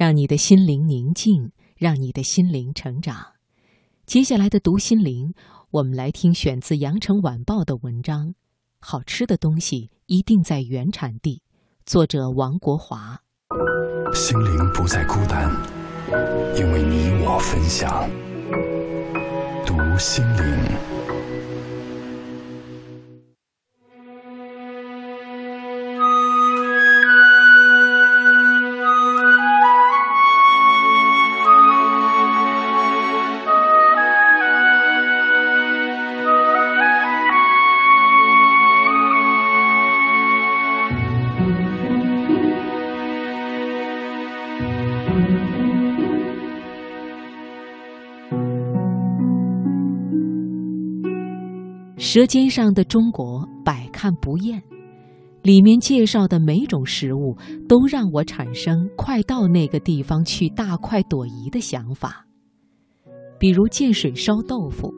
让你的心灵宁静，让你的心灵成长。接下来的读心灵，我们来听选自《羊城晚报》的文章《好吃的东西一定在原产地》，作者王国华。心灵不再孤单，因为你我分享。读心灵。《舌尖上的中国》百看不厌，里面介绍的每种食物都让我产生快到那个地方去大快朵颐的想法。比如建水烧豆腐，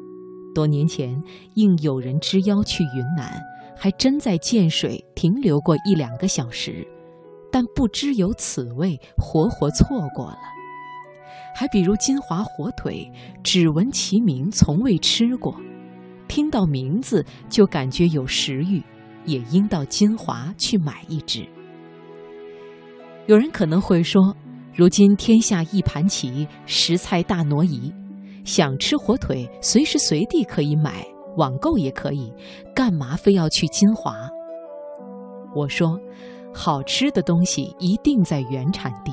多年前应有人之邀去云南，还真在建水停留过一两个小时，但不知有此味，活活错过了。还比如金华火腿，只闻其名，从未吃过。听到名字就感觉有食欲，也应到金华去买一只。有人可能会说，如今天下一盘棋，食材大挪移，想吃火腿随时随地可以买，网购也可以，干嘛非要去金华？我说，好吃的东西一定在原产地，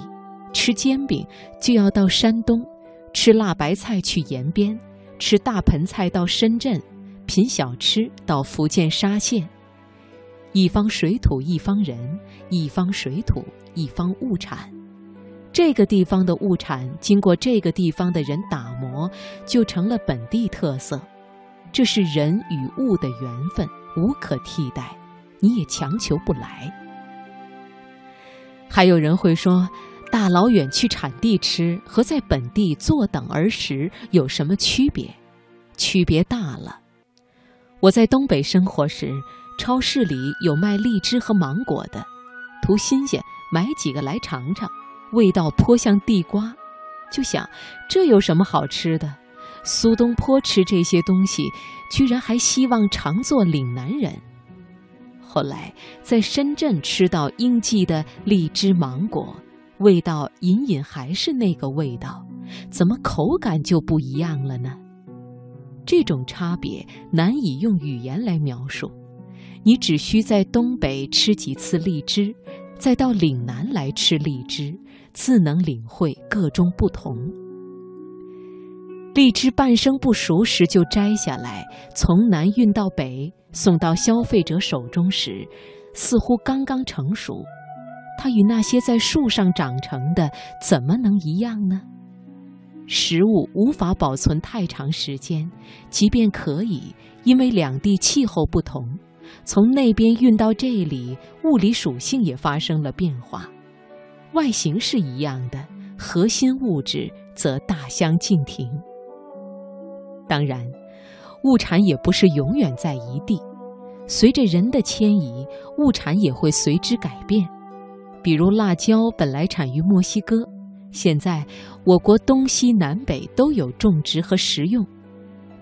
吃煎饼就要到山东，吃辣白菜去延边，吃大盆菜到深圳。品小吃到福建沙县，一方水土一方人，一方水土一方物产。这个地方的物产经过这个地方的人打磨，就成了本地特色。这是人与物的缘分，无可替代，你也强求不来。还有人会说，大老远去产地吃和在本地坐等而食有什么区别？区别大了。我在东北生活时，超市里有卖荔枝和芒果的，图新鲜，买几个来尝尝，味道颇像地瓜，就想这有什么好吃的？苏东坡吃这些东西，居然还希望常做岭南人。后来在深圳吃到应季的荔枝芒果，味道隐隐还是那个味道，怎么口感就不一样了呢？这种差别难以用语言来描述，你只需在东北吃几次荔枝，再到岭南来吃荔枝，自能领会各中不同。荔枝半生不熟时就摘下来，从南运到北，送到消费者手中时，似乎刚刚成熟。它与那些在树上长成的，怎么能一样呢？食物无法保存太长时间，即便可以，因为两地气候不同，从那边运到这里，物理属性也发生了变化。外形是一样的，核心物质则大相径庭。当然，物产也不是永远在一地，随着人的迁移，物产也会随之改变。比如辣椒本来产于墨西哥。现在，我国东西南北都有种植和食用，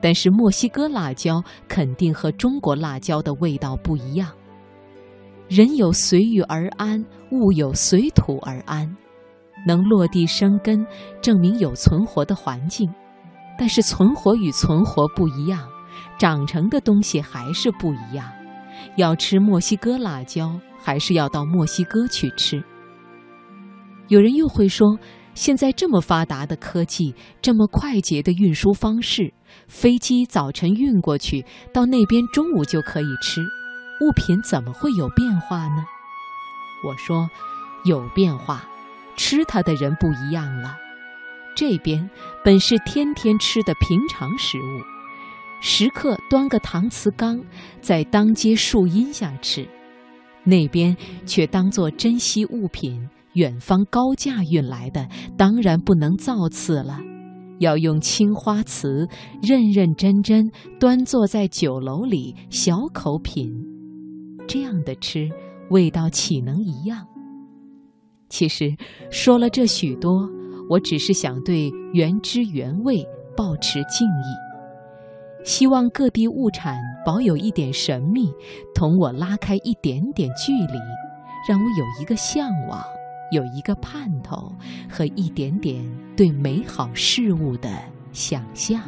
但是墨西哥辣椒肯定和中国辣椒的味道不一样。人有随遇而安，物有随土而安，能落地生根，证明有存活的环境。但是存活与存活不一样，长成的东西还是不一样。要吃墨西哥辣椒，还是要到墨西哥去吃？有人又会说。现在这么发达的科技，这么快捷的运输方式，飞机早晨运过去，到那边中午就可以吃，物品怎么会有变化呢？我说，有变化，吃它的人不一样了。这边本是天天吃的平常食物，食客端个搪瓷缸，在当街树荫下吃，那边却当作珍稀物品。远方高价运来的当然不能造次了。要用青花瓷认认真真端坐在酒楼里小口品这样的吃味道岂能一样？其实说了这许多我只是想对原汁原味保持敬意。希望各地物产保有一点神秘同我拉开一点点距离让我有一个向往。有一个盼头和一点点对美好事物的想象。